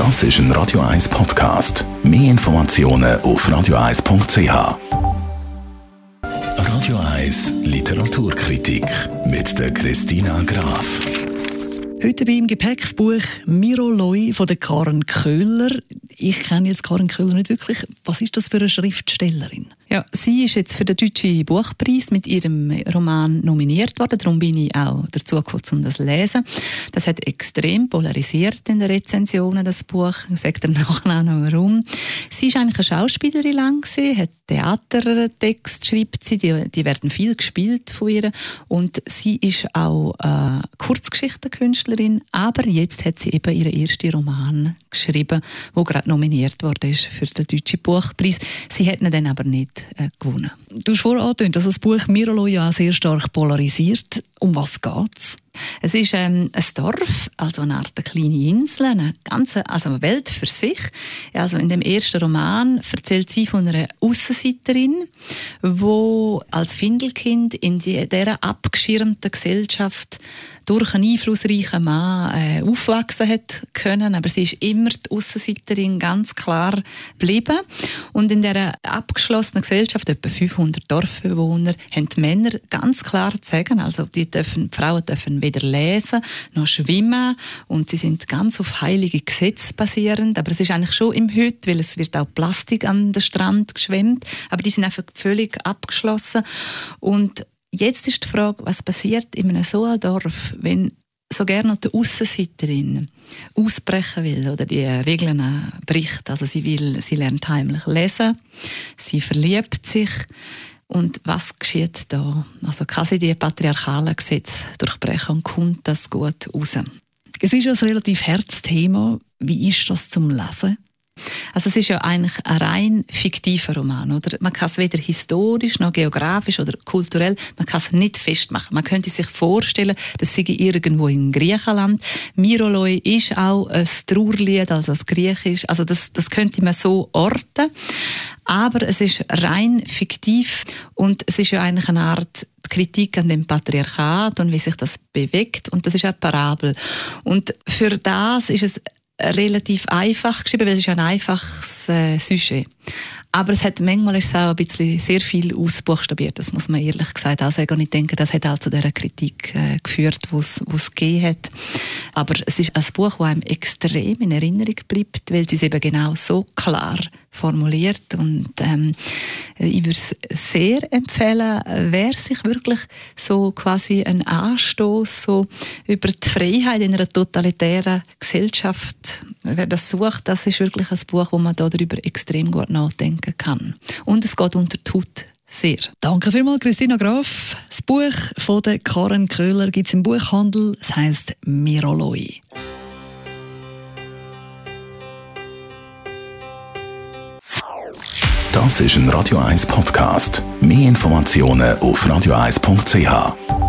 Das ist ein Radio 1 Podcast. Mehr Informationen auf radio1.ch. Radio 1 Literaturkritik mit der Christina Graf. Heute beim Gepäcksbuch Miro Loi von der Karen Köhler. Ich kenne jetzt Karen Köhler nicht wirklich. Was ist das für eine Schriftstellerin? Ja, sie ist jetzt für den Deutschen Buchpreis mit ihrem Roman nominiert worden. Darum bin ich auch dazu gekommen, um das zu lesen. Das hat extrem polarisiert in den Rezensionen, das Buch. Ich sage dem nachher noch warum. Sie ist eigentlich eine Schauspielerin lang gewesen, hat Theatertext schreibt sie, die, die werden viel gespielt von ihr. Und sie ist auch äh, Kurzgeschichtenkünstlerin, aber jetzt hat sie eben ihren ersten Roman geschrieben, wo gerade nominiert worden ist für den Deutschen Buchpreis. Sie hat ihn dann aber nicht äh, gewonnen. Du hast vorhin angedeutet, dass das Buch Mirolo ja sehr stark polarisiert. Um was geht's? Es ist ähm, ein Dorf, also eine Art kleine Insel, eine ganze, also eine Welt für sich. Also in dem ersten Roman erzählt sie von einer Aussenseiterin, wo als Findelkind in dieser abgeschirmten Gesellschaft durch einen einflussreichen Mann äh, aufwachsen hat können, aber sie ist immer die Aussenseiterin ganz klar geblieben. Und in dieser abgeschlossenen Gesellschaft, etwa 500 Dorfbewohner, haben die Männer ganz klar zu sagen, also die, dürfen, Frauen dürfen weder lesen noch schwimmen. Und sie sind ganz auf heilige Gesetze basierend, aber es ist eigentlich schon im Heute, weil es wird auch Plastik an den Strand geschwemmt, aber die sind einfach völlig abgeschlossen. Und Jetzt ist die Frage, was passiert in einem so Dorf, wenn so gerne die Aussenseiterin ausbrechen will oder die Regeln bricht. Also sie will, sie lernt heimlich lesen, sie verliebt sich. Und was geschieht da? Also kann sie die patriarchalen Gesetze durchbrechen und kommt das gut raus? Es ist ein relativ Herzthema. Wie ist das zum Lesen? Also es ist ja eigentlich ein rein fiktiver Roman, oder? Man kann es weder historisch noch geografisch oder kulturell, man kann es nicht festmachen. Man könnte sich vorstellen, dass sie irgendwo in Griechenland. Miroloi ist auch ein Trauerlied, also das Griechisch. Also das, das könnte man so orten. Aber es ist rein fiktiv und es ist ja eigentlich eine Art Kritik an dem Patriarchat und wie sich das bewegt und das ist eine Parabel. Und für das ist es relativ einfach geschrieben, weil es ist ein einfaches äh, Sujet. Aber es hat, manchmal ist es auch ein bisschen sehr viel ausbuchstabiert, das muss man ehrlich gesagt auch sagen. Und ich denke, das hat auch zu dieser Kritik äh, geführt, die es gegeben hat. Aber es ist ein Buch, das einem extrem in Erinnerung bleibt, weil es eben genau so klar formuliert. Und ähm, ich würde es sehr empfehlen, wer sich wirklich so quasi einen Anstoß so über die Freiheit in einer totalitären Gesellschaft, wer das sucht, das ist wirklich ein Buch, wo man darüber extrem gut nachdenken kann. Und es geht unter die Haut sehr. Danke vielmals, Christina Graf. Das Buch von der Karen Köhler gibt es im Buchhandel. Es heisst Miroloi. Das ist ein Radio 1 Podcast. Mehr Informationen auf radio1.ch.